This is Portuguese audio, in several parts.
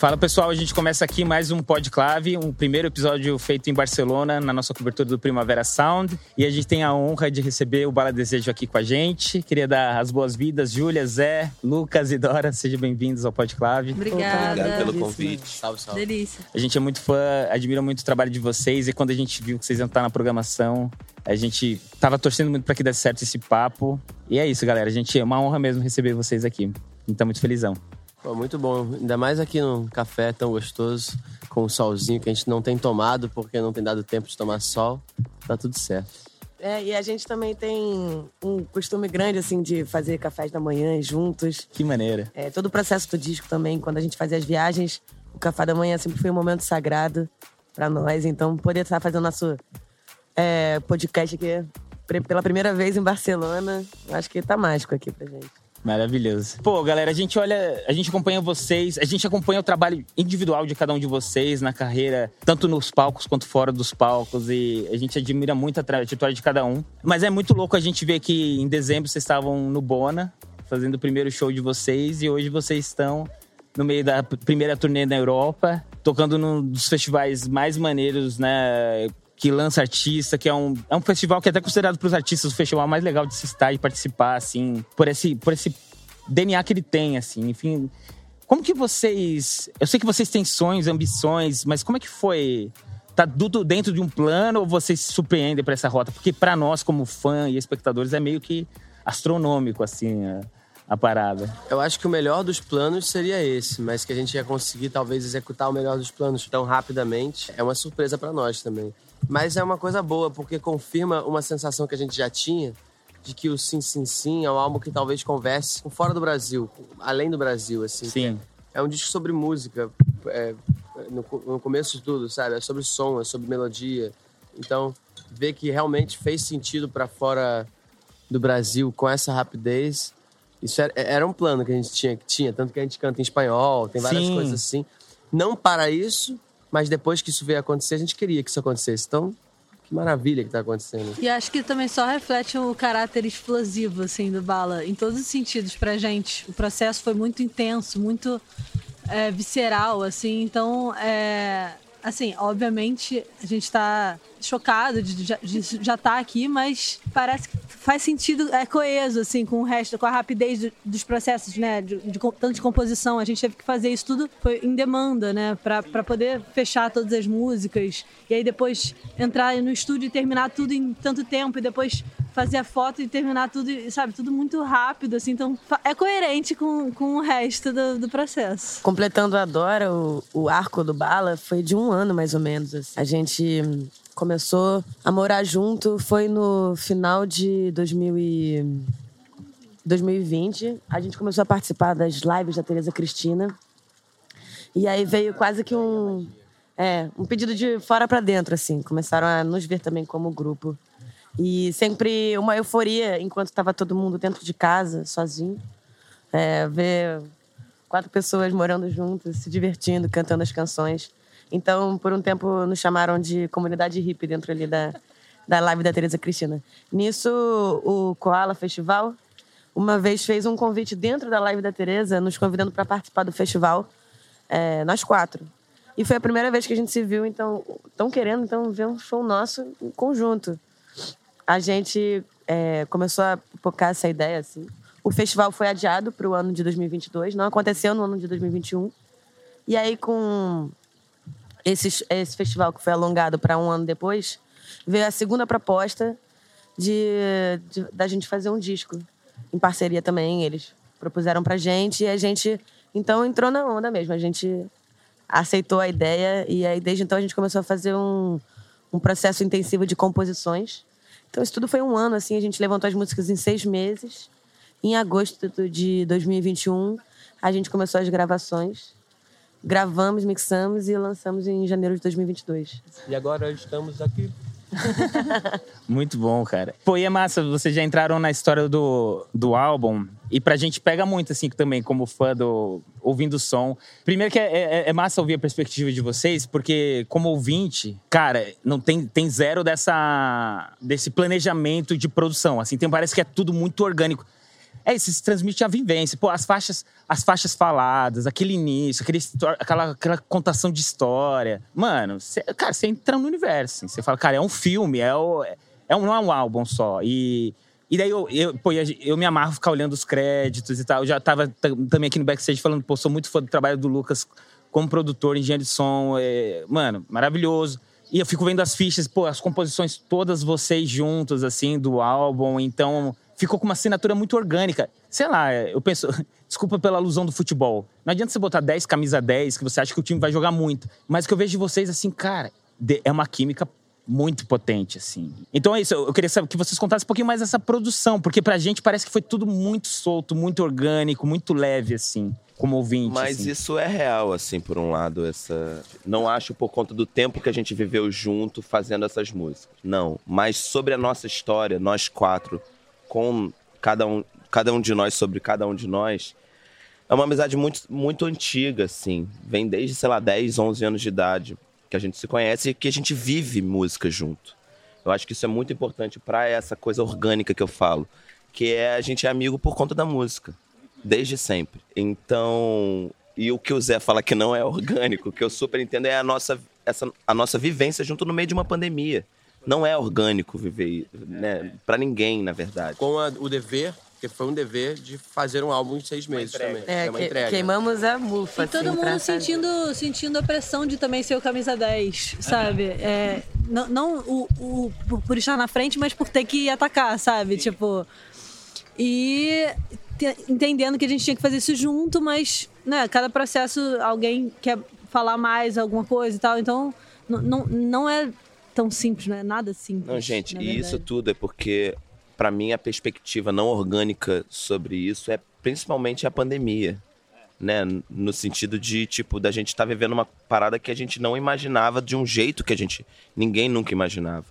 Fala pessoal, a gente começa aqui mais um Podclave, um primeiro episódio feito em Barcelona, na nossa cobertura do Primavera Sound. E a gente tem a honra de receber o Bala Desejo aqui com a gente. Queria dar as boas-vindas, Júlia, Zé, Lucas e Dora. Sejam bem-vindos ao Podclave. Obrigada. Obrigado pelo convite. Salve, salve. Delícia. A gente é muito fã, admira muito o trabalho de vocês e quando a gente viu que vocês iam estar na programação, a gente tava torcendo muito para que desse certo esse papo. E é isso, galera. A gente é uma honra mesmo receber vocês aqui. A gente tá muito felizão. Pô, muito bom. Ainda mais aqui num café tão gostoso, com o solzinho que a gente não tem tomado porque não tem dado tempo de tomar sol. Tá tudo certo. É, e a gente também tem um costume grande, assim, de fazer cafés da manhã juntos. Que maneira. É, todo o processo do disco também, quando a gente fazia as viagens, o café da manhã sempre foi um momento sagrado pra nós. Então, poder estar fazendo nosso é, podcast aqui pela primeira vez em Barcelona, acho que tá mágico aqui pra gente. Maravilhoso. Pô, galera, a gente olha, a gente acompanha vocês, a gente acompanha o trabalho individual de cada um de vocês na carreira, tanto nos palcos quanto fora dos palcos, e a gente admira muito a trajetória de cada um. Mas é muito louco a gente ver que em dezembro vocês estavam no Bona, fazendo o primeiro show de vocês, e hoje vocês estão no meio da primeira turnê na Europa, tocando num dos festivais mais maneiros, né? Que lança artista, que é um, é um festival que é até considerado para os artistas o festival mais legal de se estar e participar, assim, por esse, por esse DNA que ele tem, assim, enfim. Como que vocês. Eu sei que vocês têm sonhos, ambições, mas como é que foi? Tá tudo dentro de um plano ou vocês se surpreendem para essa rota? Porque para nós, como fã e espectadores, é meio que astronômico, assim, a, a parada. Eu acho que o melhor dos planos seria esse, mas que a gente ia conseguir talvez executar o melhor dos planos tão rapidamente é uma surpresa pra nós também. Mas é uma coisa boa, porque confirma uma sensação que a gente já tinha de que o Sim Sim Sim é um álbum que talvez converse com fora do Brasil, além do Brasil, assim. Sim. É um disco sobre música, é, no, no começo de tudo, sabe? É sobre som, é sobre melodia. Então, ver que realmente fez sentido pra fora do Brasil com essa rapidez, isso era, era um plano que a gente tinha, que tinha, tanto que a gente canta em espanhol, tem várias Sim. coisas assim. Não para isso, mas depois que isso veio acontecer, a gente queria que isso acontecesse. Então, que maravilha que tá acontecendo. E acho que também só reflete o caráter explosivo, assim, do Bala, em todos os sentidos pra gente. O processo foi muito intenso, muito é, visceral, assim, então, é, assim, obviamente a gente tá chocado de, de, de já estar aqui, mas parece que faz sentido, é coeso, assim, com o resto, com a rapidez do- dos processos, né, de, de, tanto de composição, a gente teve que fazer isso tudo foi em demanda, né, pra, pra poder fechar todas as músicas, e aí depois entrar no estúdio e terminar tudo em tanto tempo, e depois fazer a foto e terminar tudo, sabe, tudo muito rápido, assim, então é coerente com, com o resto do, do processo. Completando a Dora, o, o arco do Bala foi de um ano mais ou menos. assim. A gente começou a morar junto, foi no final de 2000 e 2020. A gente começou a participar das lives da Tereza Cristina. E aí veio quase que um, é, um pedido de fora para dentro, assim. Começaram a nos ver também como grupo. E sempre uma euforia enquanto estava todo mundo dentro de casa, sozinho. É, ver quatro pessoas morando juntas, se divertindo, cantando as canções. Então, por um tempo, nos chamaram de comunidade hippie dentro ali da, da live da Tereza Cristina. Nisso, o Koala Festival, uma vez fez um convite dentro da live da Tereza, nos convidando para participar do festival, é, nós quatro. E foi a primeira vez que a gente se viu, então, estão querendo então ver um show nosso em conjunto. A gente é, começou a focar essa ideia, assim. O festival foi adiado para o ano de 2022, não aconteceu no ano de 2021. E aí, com esse, esse festival que foi alongado para um ano depois, veio a segunda proposta de, de- da gente fazer um disco. Em parceria também, eles propuseram pra gente e a gente, então, entrou na onda mesmo. A gente aceitou a ideia e aí, desde então, a gente começou a fazer um, um processo intensivo de composições. Então, isso tudo foi um ano, assim, a gente levantou as músicas em seis meses. Em agosto de 2021, a gente começou as gravações. Gravamos, mixamos e lançamos em janeiro de 2022. E agora estamos aqui. Muito bom, cara. Pô, e é massa, vocês já entraram na história do, do álbum. E pra gente pega muito, assim, também, como fã do. ouvindo o som. Primeiro que é, é- é massa ouvir a perspectiva de vocês, porque, como ouvinte, cara, não tem, tem zero dessa, desse planejamento de produção. Assim, tem, parece que é tudo muito orgânico. É isso, se transmite a vivência. Pô, as faixas, as faixas faladas, aquele início, aquele, aquela, aquela contação de história. Mano, cê, cara, você entra no universo. Você assim, fala, cara, é um filme, é, o, é um, não é um álbum só. E, e daí eu, eu, pô, eu me amarro ficar olhando os créditos e tal. Eu já tava também aqui no backstage falando, pô, sou muito fã do trabalho do Lucas como produtor, engenheiro de som. É, mano, maravilhoso. E eu fico vendo as fichas, pô, as composições todas vocês juntos, assim, do álbum. Então, ficou com uma assinatura muito orgânica. Sei lá, eu penso, desculpa pela alusão do futebol. Não adianta você botar 10 camisa 10, que você acha que o time vai jogar muito. Mas o que eu vejo de vocês, assim, cara, é uma química muito potente, assim. Então é isso, eu queria saber que vocês contassem um pouquinho mais dessa produção, porque pra gente parece que foi tudo muito solto, muito orgânico, muito leve, assim como ouvinte. Mas assim. isso é real, assim, por um lado, essa. Não acho por conta do tempo que a gente viveu junto fazendo essas músicas. Não. Mas sobre a nossa história, nós quatro, com cada um, cada um de nós sobre cada um de nós, é uma amizade muito, muito antiga, assim. Vem desde, sei lá, 10, 11 anos de idade que a gente se conhece e que a gente vive música junto. Eu acho que isso é muito importante para essa coisa orgânica que eu falo, que é a gente é amigo por conta da música desde sempre. Então, e o que o Zé fala que não é orgânico, que eu super entendo é a nossa, essa, a nossa vivência junto no meio de uma pandemia. Não é orgânico viver, né? Para ninguém, na verdade. Com a, o dever porque foi um dever de fazer um álbum em seis meses também. É, é uma entrega. queimamos a mufa. E todo assim, mundo sentindo, sentindo a pressão de também ser o camisa 10, sabe? É, não não o, o, por, estar na frente, mas por ter que atacar, sabe? Sim. Tipo. E entendendo que a gente tinha que fazer isso junto, mas, né, cada processo alguém quer falar mais alguma coisa e tal, então não, não é tão simples, não é nada simples. Não, gente, e isso tudo é porque, para mim, a perspectiva não orgânica sobre isso é principalmente a pandemia. Né, no sentido de, tipo, da gente estar tá vivendo uma parada que a gente não imaginava de um jeito que a gente. ninguém nunca imaginava.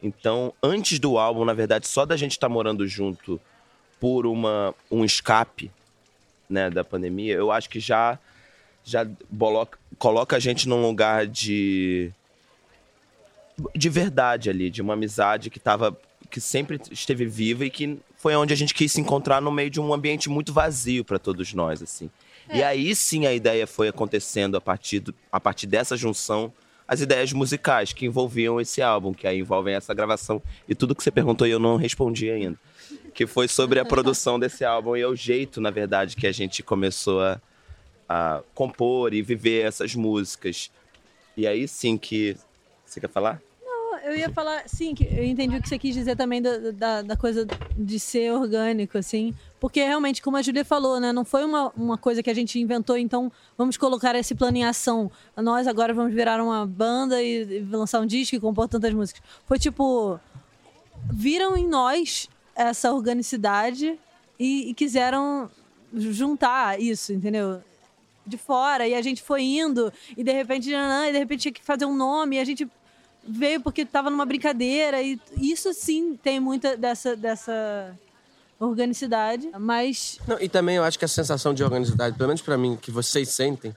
Então, antes do álbum, na verdade, só da gente estar tá morando junto por uma, um escape né, da pandemia, eu acho que já, já boloca, coloca a gente num lugar de, de verdade ali, de uma amizade que tava, que sempre esteve viva e que foi onde a gente quis se encontrar no meio de um ambiente muito vazio para todos nós, assim. É. E aí sim a ideia foi acontecendo a partir, do, a partir dessa junção as ideias musicais que envolviam esse álbum, que aí envolvem essa gravação e tudo que você perguntou e eu não respondi ainda que foi sobre a produção desse álbum e é o jeito, na verdade, que a gente começou a, a compor e viver essas músicas. E aí sim que. Você quer falar? Eu ia falar, sim, que eu entendi o que você quis dizer também da, da, da coisa de ser orgânico, assim. Porque realmente, como a Julia falou, né? Não foi uma, uma coisa que a gente inventou, então vamos colocar esse plano em ação. Nós agora vamos virar uma banda e, e lançar um disco e compor tantas músicas. Foi tipo. Viram em nós essa organicidade e, e quiseram juntar isso, entendeu? De fora. E a gente foi indo, e de repente, e de repente tinha que fazer um nome, e a gente veio porque estava numa brincadeira. E isso sim tem muita dessa, dessa organicidade, mas. Não, e também eu acho que a sensação de organicidade, pelo menos para mim, que vocês sentem,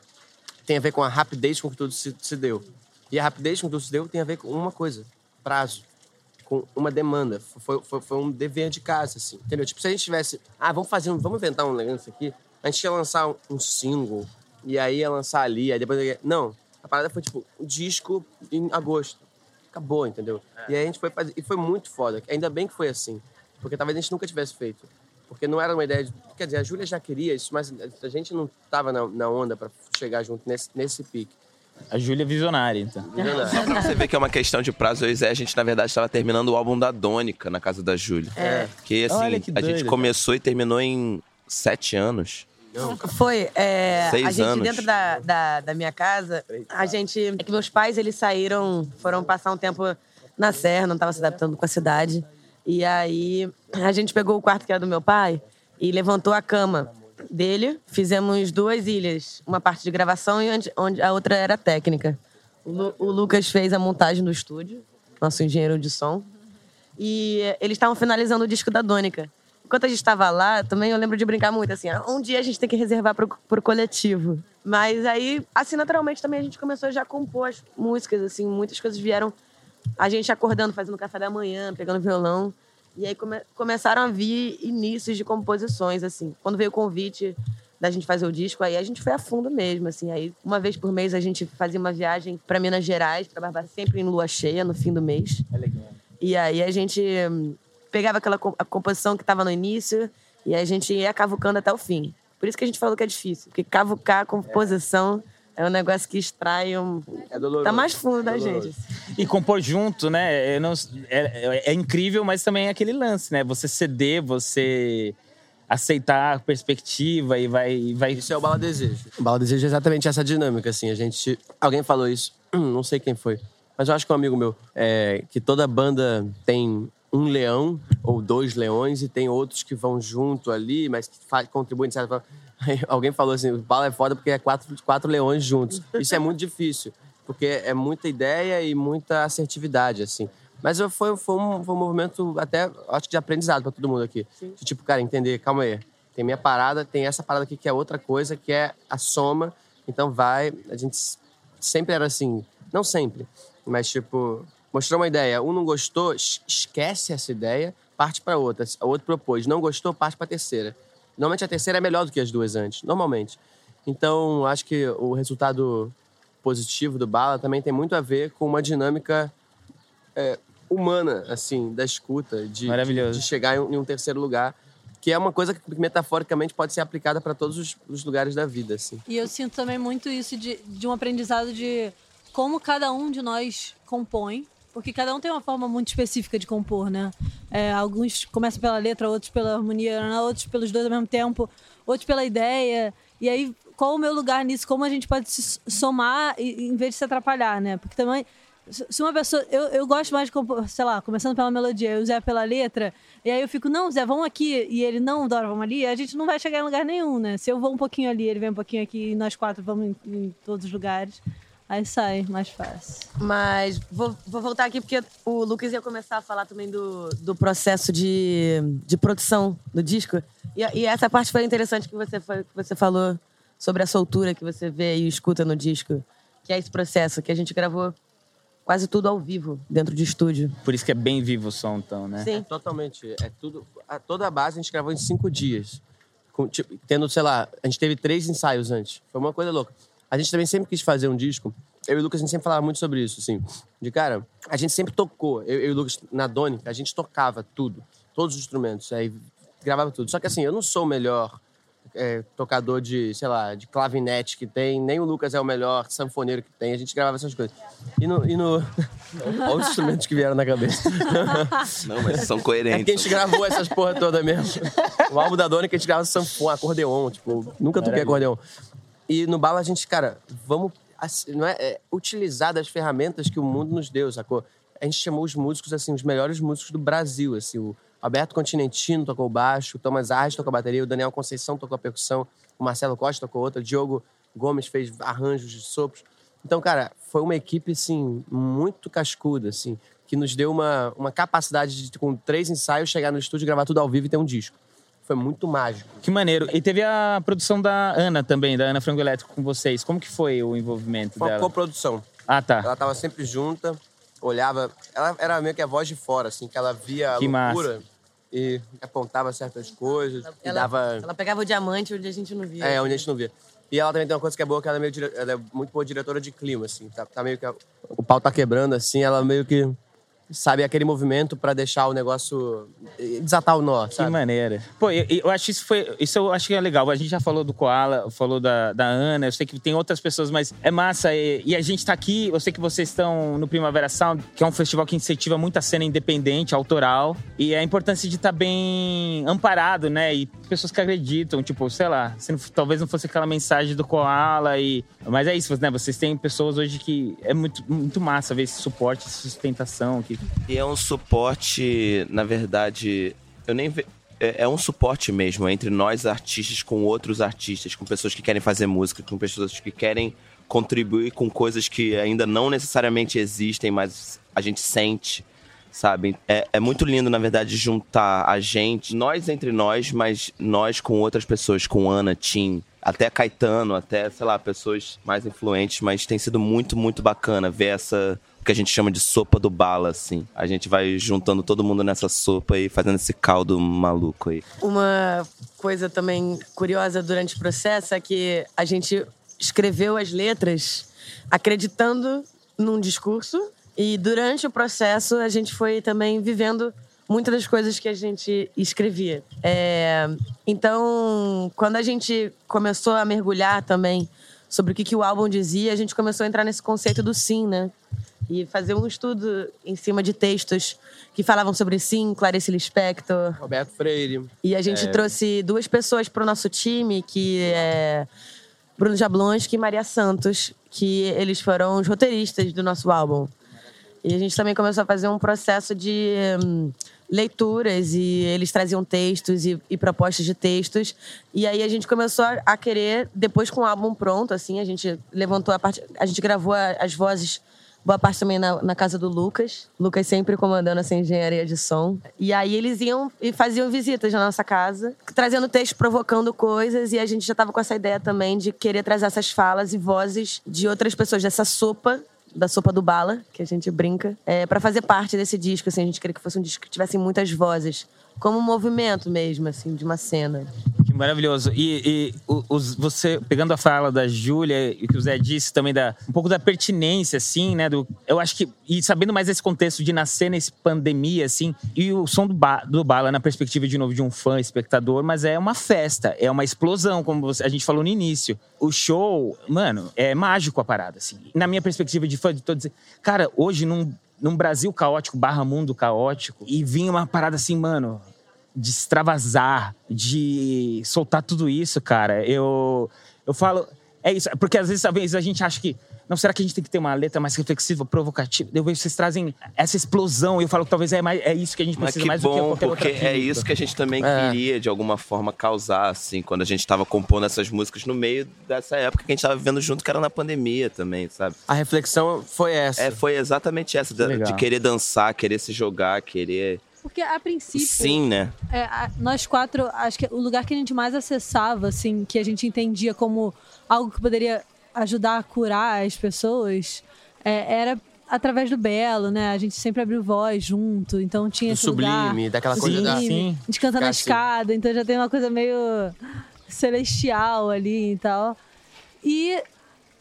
tem a ver com a rapidez com que tudo se, se deu. E a rapidez com que tudo se deu tem a ver com uma coisa: prazo com uma demanda. Foi, foi, foi um dever de casa, assim. Entendeu? Tipo, se a gente tivesse. Ah, vamos fazer um. Vamos inventar um negócio aqui. A gente ia lançar um, um single. E aí ia lançar ali. Aí depois. Não. A parada foi tipo um disco em agosto. Acabou, entendeu? É. E aí a gente foi fazer. E foi muito foda. Ainda bem que foi assim. Porque talvez a gente nunca tivesse feito. Porque não era uma ideia de. Quer dizer, a Júlia já queria isso, mas a gente não tava na, na onda para chegar junto nesse, nesse pique. A Júlia é visionária, então. Só pra você ver que é uma questão de prazo, eu e Zé, a gente, na verdade, estava terminando o álbum da Dônica na casa da Júlia. É. Que, assim, que a gente começou e terminou em sete anos. Foi. É, Seis a gente, anos. dentro da, da, da, minha casa, a gente. É que meus pais, eles saíram, foram passar um tempo na Serra, não estavam se adaptando com a cidade. E aí, a gente pegou o quarto que era do meu pai e levantou a cama dele, fizemos duas ilhas, uma parte de gravação e onde, onde a outra era técnica. O, Lu, o, Lucas fez a montagem do estúdio, nosso engenheiro de som, e eles estavam finalizando o disco da Dônica. Enquanto a gente estava lá, também eu lembro de brincar muito assim, um dia a gente tem que reservar para o coletivo. Mas aí, assim, naturalmente também a gente começou já a compor as músicas, assim, muitas coisas vieram a gente acordando, fazendo café da manhã, pegando violão. E aí come começaram a vir inícios de composições, assim. Quando veio o convite da gente fazer o disco, aí a gente foi a fundo mesmo, assim. Aí, uma vez por mês, a gente fazia uma viagem para Minas Gerais, para Barbacena, sempre em lua cheia, no fim do mês. É legal. E aí a gente pegava aquela composição que estava no início e a gente ia cavucando até o fim. Por isso que a gente falou que é difícil, porque cavucar a composição é, um negócio que extrai um. É doloroso. Tá mais fundo da Doloroso. gente. E compor junto, né? eu não- é, é- é incrível, mas também é aquele lance, né? Você ceder, você aceitar a perspectiva e vai. e vai... Isso é o Bala Desejo. O Bala Desejo é exatamente essa dinâmica, assim. A gente. Alguém falou isso, não sei quem foi, mas eu acho que é um amigo meu, é, que toda banda tem um leão ou dois leões e tem outros que vão junto ali, mas que contribuem de certa forma. Aí alguém falou assim: o Bala é foda porque é quatro, quatro leões juntos. Isso é muito difícil, porque é muita ideia e muita assertividade, assim. Mas foi, foi, um, foi um movimento até, acho que de aprendizado pra todo mundo aqui. De, tipo, cara, entender, calma aí. Tem minha parada, tem essa parada aqui que é outra coisa, que é a soma. Então vai. A gente sempre era assim, não sempre, mas tipo, mostrou uma ideia, um não gostou, es- esquece essa ideia, parte pra outra. O outro propôs, não gostou, parte pra terceira. Normalmente a terceira é melhor do que as duas antes, normalmente. Então, acho que o resultado positivo do Bala também tem muito a ver com uma dinâmica é, humana, assim, da escuta, de, Maravilhoso. de, de chegar em um, em um terceiro lugar, que é uma coisa que metaforicamente pode ser aplicada para todos os, os lugares da vida, assim. E eu sinto também muito isso de, de um aprendizado de como cada um de nós compõe. Porque cada um tem uma forma muito específica de compor, né? É, alguns começam pela letra, outros pela harmonia, né? outros pelos dois ao mesmo tempo, outros pela ideia. E aí, qual o meu lugar nisso? Como a gente pode se somar em vez de se atrapalhar, né? Porque também, se uma pessoa. Eu, eu gosto mais de compor, sei lá, começando pela melodia, e o Zé pela letra. E aí eu fico, não, Zé, vamos aqui. E ele, não, Dora, vamos ali. A gente não vai chegar em lugar nenhum, né? Se eu vou um pouquinho ali, ele vem um pouquinho aqui, e nós quatro vamos em, em todos os lugares. Aí sai mais fácil. Mas vou, vou voltar aqui porque o Lucas ia começar a falar também do, do processo de, de produção do disco. E, e essa parte foi interessante que você, foi- que você falou sobre a soltura que você vê e escuta no disco. Que é esse processo que a gente gravou quase tudo ao vivo, dentro de estúdio. Por isso que é bem vivo o som, então, né? Sim. Totalmente. É tudo. a- toda a base a gente gravou em cinco dias. Com, tipo, tendo, sei lá, a gente teve três ensaios antes. Foi uma coisa louca. A gente também sempre quis fazer um disco. Eu e o Lucas, a gente sempre falava muito sobre isso, assim. De cara, a gente sempre tocou. Eu, eu e o Lucas, na Dônica, a gente tocava tudo. Todos os instrumentos. Aí gravava tudo. Só que assim, eu não sou o melhor é, tocador de, sei lá, de clavinete que tem. Nem o Lucas é o melhor sanfoneiro que tem. A gente gravava essas coisas. E no... E no... Olha os instrumentos que vieram na cabeça. Não, mas são É porque a coerentes. gente gravou essas porra toda mesmo. O álbum da Dona que a gente grava sanfona, acordeon, tipo, nunca toquei acordeon. E no bala a gente, cara, vamos assim, não é, é, utilizar das ferramentas que o mundo nos deu, sacou? A gente chamou os músicos, assim, os melhores músicos do Brasil, assim, o Alberto Continentino tocou baixo, o Thomas Arres tocou bateria, o Daniel Conceição tocou a percussão, o Marcelo Costa tocou outra, o Diogo Gomes fez arranjos de sopros. Então, cara, foi uma equipe, assim, muito cascuda, assim, que nos deu uma, uma capacidade de, com três ensaios, chegar no estúdio, gravar tudo ao vivo e ter um disco. Foi muito mágico. Que maneiro. E teve a produção da Ana também, da Ana Frango Elétrico com vocês. Como que foi o envolvimento Foi uma dela? coprodução. Ah, tá. Ela tava sempre junta, olhava. Ela era meio que a voz de fora, assim, que ela via a Que loucura e apontava certas coisas. e Ela, dava. ela pegava o diamante onde a gente não via. É, onde a gente não via. E ela também tem uma coisa que é boa, que ela é, meio dire... ela é muito boa diretora de clima, assim. Tá, tá meio que. O pau tá quebrando, assim, ela meio que sabe aquele movimento pra deixar o negócio. desatar o nó, Que sabe? maneira. Pô, eu, eu acho isso foi. Isso eu acho que é legal. A gente já falou do Koala, falou da, da Ana, eu sei que tem outras pessoas, mas é massa. E, e a gente tá aqui, eu sei que vocês estão no Primavera Sound, que é um festival que incentiva muita cena independente, autoral. E a importância de estar bem amparado, né? E pessoas que acreditam, tipo, sei lá, se não- talvez não fosse aquela mensagem do Koala e. Mas é isso, né? Vocês têm pessoas hoje que é muito, muito massa ver esse suporte, essa sustentação. Que... E é um suporte, na verdade, eu nem ve... é é um suporte mesmo entre nós artistas com outros artistas, com pessoas que querem fazer música, com pessoas que querem contribuir com coisas que ainda não necessariamente existem, mas a gente sente, sabe? É, é muito lindo, na verdade, juntar a gente, nós entre nós, mas nós com outras pessoas, com Ana, Tim, até Caetano, até, sei lá, pessoas mais influentes, mas tem sido muito, muito bacana ver essa que a gente chama de sopa do bala, assim. A gente vai juntando todo mundo nessa sopa e fazendo esse caldo maluco aí. Uma coisa também curiosa durante o processo é que a gente escreveu as letras acreditando num discurso e durante o processo a gente foi também vivendo muitas das coisas que a gente escrevia. É, então, quando a gente começou a mergulhar também sobre o que, que o álbum dizia, a gente começou a entrar nesse conceito do sim, né? E fazer um estudo em cima de textos que falavam sobre sim, Clarice Lispector. Roberto Freire. E a gente É. trouxe duas pessoas para o nosso time, que é Bruno Jablonski e Maria Santos, que eles foram os roteiristas do nosso álbum. E a gente também começou a fazer um processo de hum, leituras e eles traziam textos e, e propostas de textos. E aí a gente começou a, a querer, depois com o álbum pronto, assim, a gente levantou a parte. A gente gravou a- as vozes, boa parte também na, na casa do Lucas. Lucas sempre comandando essa engenharia de som. E aí eles iam e faziam visitas na nossa casa, trazendo textos, provocando coisas. E a gente já tava com essa ideia também de querer trazer essas falas e vozes de outras pessoas, dessa sopa da sopa do bala, que a gente brinca, é, para fazer parte desse disco, assim, a gente queria que fosse um disco que tivesse muitas vozes, como um movimento mesmo, assim, de uma cena. Maravilhoso. E, e os- você, pegando a fala da Júlia e que o Zé disse também, da, um pouco da pertinência, assim, né? Do, eu acho que, e sabendo mais esse contexto de nascer nesse pandemia, assim, e o som do, ba, do Bala na perspectiva, de novo, de um fã, espectador, mas é uma festa, é uma explosão, como você- a gente falou no início. O show, mano, é mágico a parada, assim. Na minha perspectiva de fã, de todo dizer, cara, hoje num, num Brasil caótico, barra mundo caótico, e vinha uma parada assim, mano, de extravasar, de soltar tudo isso, cara. Eu, eu falo. É isso, porque às vezes, às vezes a gente acha que. Não, será que a gente tem que ter uma letra mais reflexiva, provocativa? Eu vejo vocês trazem essa explosão e eu falo que talvez é, mais, é isso que a gente precisa mais do que bom, qualquer porque outra é isso que a gente também É. queria, de alguma forma, causar, assim, quando a gente tava compondo essas músicas no meio dessa época que a gente tava vivendo junto, que era na pandemia também, sabe? A reflexão foi essa. É, foi exatamente essa, Legal. de querer dançar, querer se jogar, querer. Porque a princípio. Sim, né? É, a- nós quatro, acho que o lugar que a gente mais acessava, assim, que a gente entendia como algo que poderia ajudar a curar as pessoas, é, era através do Belo, né? A gente sempre abriu voz junto, então tinha Do esse lugar. sublime, daquela coisa Sim, da. sim. A gente canta na assim. escada, então já tem uma coisa meio celestial ali e tal. E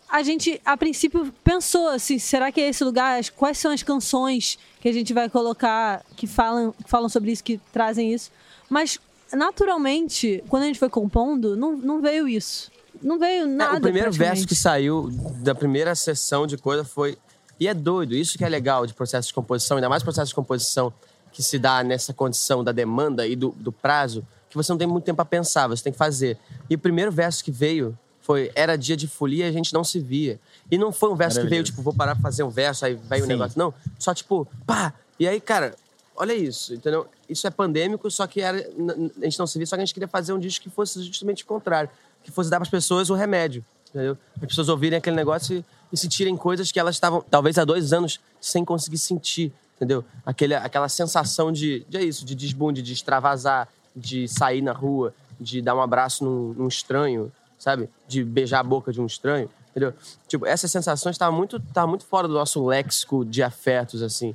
a gente, a princípio, pensou assim: será que é esse lugar? Quais são as canções que a gente vai colocar que falam, que falam sobre isso, que trazem isso? Mas, naturalmente, quando a gente foi compondo, não, não veio isso. Não veio É, nada. o primeiro verso que saiu da primeira sessão de coisa foi. E é doido, isso que é legal de processo de composição, ainda mais processo de composição que se dá nessa condição da demanda e do, do prazo, que você não tem muito tempo para pensar, você tem que fazer. E o primeiro verso que veio foi Era dia de folia e a gente não se via. E não foi um verso que veio, tipo, vou parar pra fazer um verso, aí vai o Sim. negócio. Não, só tipo, pá! E aí, cara, olha isso, entendeu? Isso é pandêmico, só que era, a gente não se via, só que a gente queria fazer um disco que fosse justamente o contrário. Que fosse dar pras pessoas o remédio, entendeu? As pessoas ouvirem aquele negócio e, e sentirem coisas que elas estavam, talvez há dois anos, sem conseguir sentir, entendeu? Aquele, aquela sensação de, de é isso, de desbunde, de extravasar, de sair na rua, de dar um abraço num, num estranho, sabe? De beijar a boca de um estranho, entendeu? Tipo, essas sensações estavam muito, estavam muito fora do nosso léxico de afetos, assim.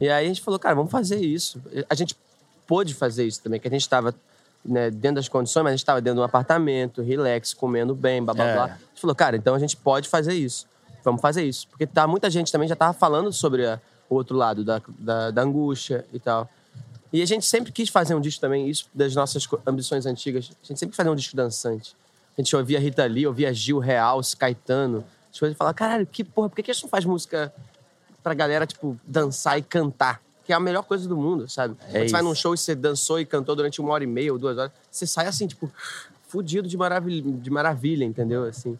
E aí a gente falou, cara, vamos fazer isso. A gente pôde fazer isso também, que a gente estava né, dentro das condições, mas a gente estava dentro de um apartamento, relax, comendo bem, blá blá É. blá. A gente falou, cara, então a gente pode fazer isso. Vamos fazer isso. Porque tá, muita gente também já tava falando sobre a- o outro lado da, da, da angústia e tal. E a gente sempre quis fazer um disco também, isso das nossas ambições antigas. A gente sempre quis fazer um disco dançante. A gente ouvia Rita Lee, ouvia Gil, Real, Caetano. As coisas e falava, caralho, que porra, por que que a gente não faz música pra galera, tipo, dançar e cantar? Que é a melhor coisa do mundo, sabe? Quando você vai isso. num show e você dançou e cantou durante uma hora e meia ou duas horas, você sai assim, tipo, fudido de maravilha, de maravilha entendeu? Assim,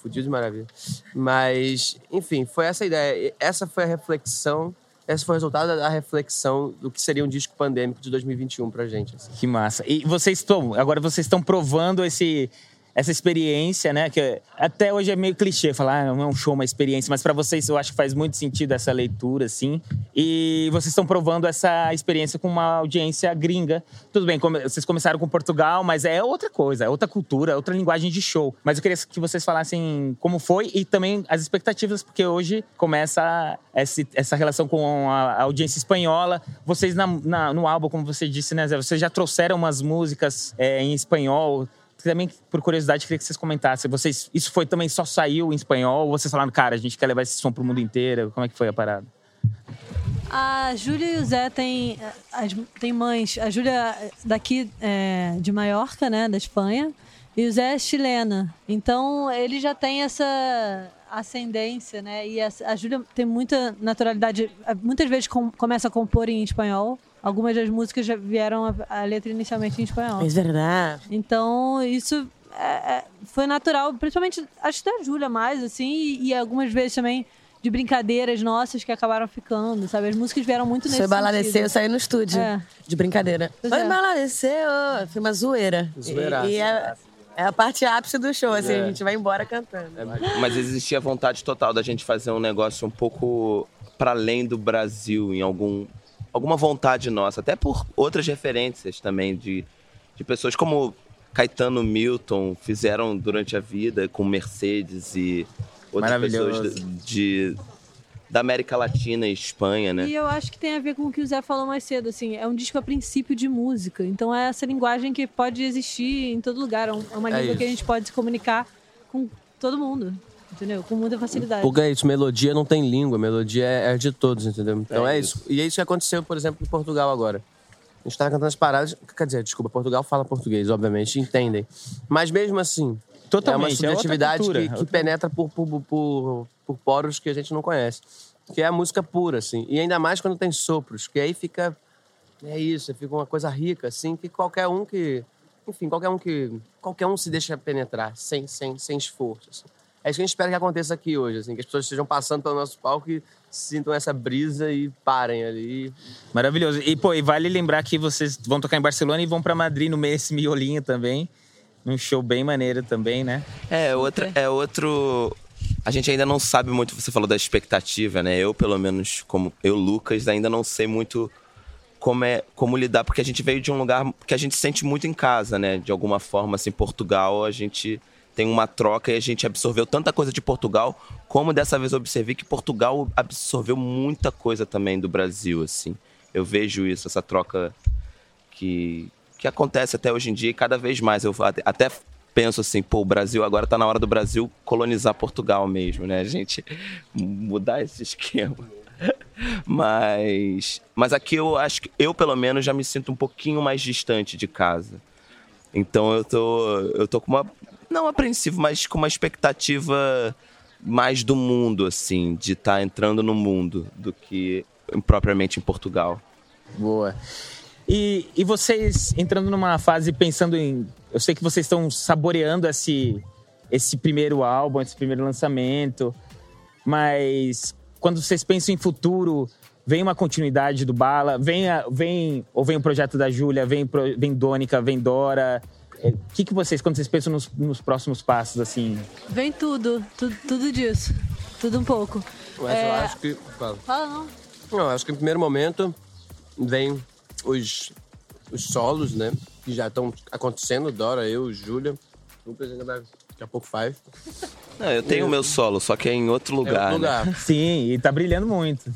fudido de maravilha. Mas, enfim, foi essa a ideia. Essa foi a reflexão, esse foi o resultado da reflexão do que seria um disco pandêmico de 2021 pra gente. assim. Que massa. E vocês estão, agora vocês estão provando esse essa experiência, né? Que até hoje é meio clichê falar, ah, não é um show, uma experiência, mas para vocês eu acho que faz muito sentido essa leitura, assim. E vocês estão provando essa experiência com uma audiência gringa. Tudo bem, vocês começaram com Portugal, mas é outra coisa, é outra cultura, é outra linguagem de show. Mas eu queria que vocês falassem como foi e também as expectativas, porque hoje começa essa, essa relação com a audiência espanhola. Vocês na, na, no álbum, como você disse, né, Zé, vocês já trouxeram umas músicas é, em espanhol também, por curiosidade, queria que vocês comentassem. Vocês, isso foi também só saiu em espanhol? Ou vocês falaram, cara, a gente quer levar esse som pro mundo inteiro? Como é que foi a parada? A Júlia e o Zé têm, têm mães. A Júlia daqui é, de Maiorca, né, da Espanha, e o Zé é chilena. Então, ele já tem essa ascendência, né? E a, a Júlia tem muita naturalidade. Muitas vezes com, começa a compor em espanhol algumas das músicas já vieram a, a letra inicialmente em espanhol. É verdade. Então, isso é, é, foi natural, principalmente, acho que da Júlia mais, assim, e, e, algumas vezes também de brincadeiras nossas que acabaram ficando, sabe? As músicas vieram muito nesse Foi baladeceu, eu saí no estúdio é. de brincadeira. Foi é. baladeceu, foi uma zoeira. Zoeira. E, e é, é, a parte ápice do show, assim, é. a gente vai embora cantando. É, mas existia vontade total da gente fazer um negócio um pouco para além do Brasil, em algum alguma vontade nossa, até por outras referências também de, de pessoas como Caetano Milton fizeram durante a vida com Mercedes e outras pessoas de, de, da América Latina e Espanha, né? E eu acho que tem a ver com o que o Zé falou mais cedo, assim, é um disco a princípio de música, então é essa linguagem que pode existir em todo lugar, é, é uma é língua isso. que a gente pode se comunicar com todo mundo entendeu? Com muita facilidade. Porque é isso, melodia não tem língua, melodia é, é de todos, entendeu? Então é, é isso. E é isso que aconteceu, por exemplo, em Portugal agora. A gente tava cantando as paradas, quer dizer, desculpa, Portugal fala português, obviamente, entendem. Mas mesmo assim, Totalmente, é uma subjetividade é que, que penetra por, por, por, por poros que a gente não conhece. Que é a música pura, assim. E ainda mais quando tem sopros, que aí fica. É isso, fica uma coisa rica, assim, que qualquer um que. Enfim, qualquer um que. Qualquer um se deixa penetrar, sem, sem, sem esforço. Assim. É isso que a gente espera que aconteça aqui hoje, assim, que as pessoas estejam passando pelo nosso palco e sintam essa brisa e parem ali. Maravilhoso. E, pô, e vale lembrar que vocês vão tocar em Barcelona e vão para Madrid no mês miolinho também. Um show bem maneiro também, né? É, outra, é outro. A gente ainda não sabe muito, você falou da expectativa, né? Eu, pelo menos, como eu, Lucas, ainda não sei muito como é como lidar, porque a gente veio de um lugar que a gente sente muito em casa, né? De alguma forma, assim, Portugal, a gente tem uma troca e a gente absorveu tanta coisa de Portugal, como dessa vez eu observei que Portugal absorveu muita coisa também do Brasil, assim. Eu vejo isso, essa troca que, que acontece até hoje em dia e cada vez mais. Eu até penso assim, pô, o Brasil agora tá na hora do Brasil colonizar Portugal mesmo, né? A gente mudar esse esquema. Mas, mas aqui eu acho que eu pelo menos já me sinto um pouquinho mais distante de casa. Então eu tô eu tô com uma não apreensivo, mas com uma expectativa mais do mundo, assim, de estar tá entrando no mundo do que propriamente em Portugal. Boa. E, e vocês entrando numa fase pensando em. Eu sei que vocês estão saboreando esse, esse primeiro álbum, esse primeiro lançamento, mas quando vocês pensam em futuro, vem uma continuidade do Bala, vem, a, vem ou vem o projeto da Júlia, vem, vem Dônica, vem Dora, o é, que, que vocês, quando vocês pensam nos, nos, próximos passos, assim? Vem tudo, tudo, tudo disso. Tudo um pouco. Mas é... eu acho que. Fala. Fala, não. Não, acho que em primeiro momento vem os, os solos, né? Que já estão acontecendo, Dora, eu, Júlia. Lucas ainda vai, daqui a pouco faz. Não, eu tenho o meu solo, só que é em outro lugar. É outro lugar. Né? Sim, e tá brilhando muito.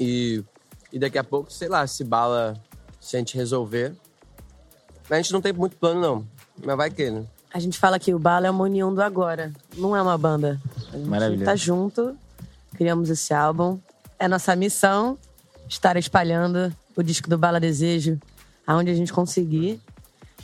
E, e daqui a pouco, sei lá, se bala, se a gente resolver, a gente não tem muito plano, não. Mas vai que, né? A gente fala que o Bala é uma união do agora. Não é uma banda. A gente Maravilha. tá junto, criamos esse álbum. É nossa missão estar espalhando o disco do Bala Desejo aonde a gente conseguir.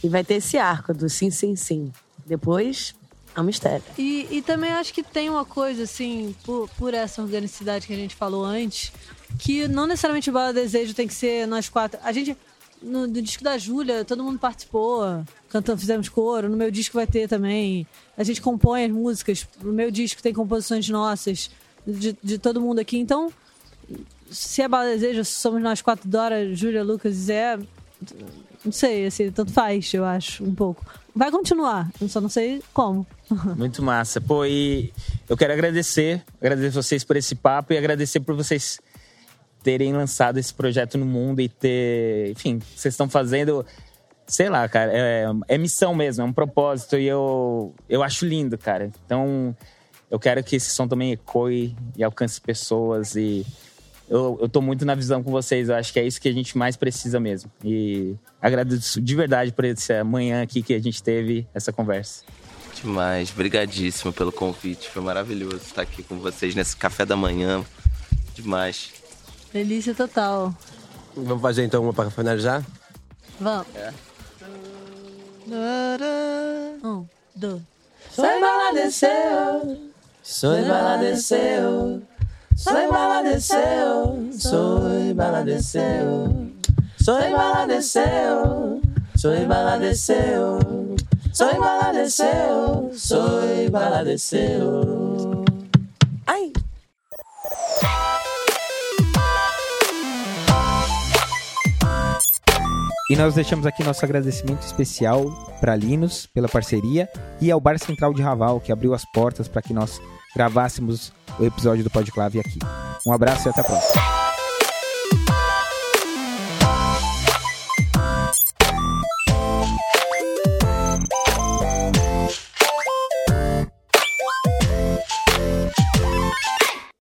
E vai ter esse arco do sim, sim, sim. Depois, é um mistério. E, e também acho que tem uma coisa, assim, por, por essa organicidade que a gente falou antes, que não necessariamente o Bala Desejo tem que ser nós quatro. A gente no, no disco da Júlia, todo mundo participou, cantando, fizemos coro. No meu disco vai ter também. A gente compõe as músicas. No meu disco tem composições nossas, de, de todo mundo aqui. Então, se é Desejo, somos nós quatro, Dora, Júlia, Lucas e Zé. Não sei, assim, tanto faz, eu acho, um pouco. Vai continuar, eu só não sei como. Muito massa. Pô, e eu quero agradecer, agradecer vocês por esse papo e agradecer por vocês terem lançado esse projeto no mundo e ter, enfim, vocês estão fazendo, sei lá, cara, é, é missão mesmo, é um propósito e eu, eu acho lindo, cara. Então, eu quero que esse som também ecoe e alcance pessoas e eu, eu tô muito na visão com vocês. Eu acho que é isso que a gente mais precisa mesmo. E agradeço de verdade por essa manhã aqui que a gente teve essa conversa. Demais, brigadíssimo pelo convite. Foi maravilhoso estar aqui com vocês nesse café da manhã. Demais. Delícia total. Vamos fazer então uma para finalizar? Vamos. Um, dois. Soy mala deseo, soy mala deseo, soy mala deseo, soy mala deseo, soy mala deseo, soy E nós deixamos aqui nosso agradecimento especial para Linus pela parceria e ao Bar Central de Raval, que abriu as portas para que nós gravássemos o episódio do Podclave aqui. Um abraço e até a próxima.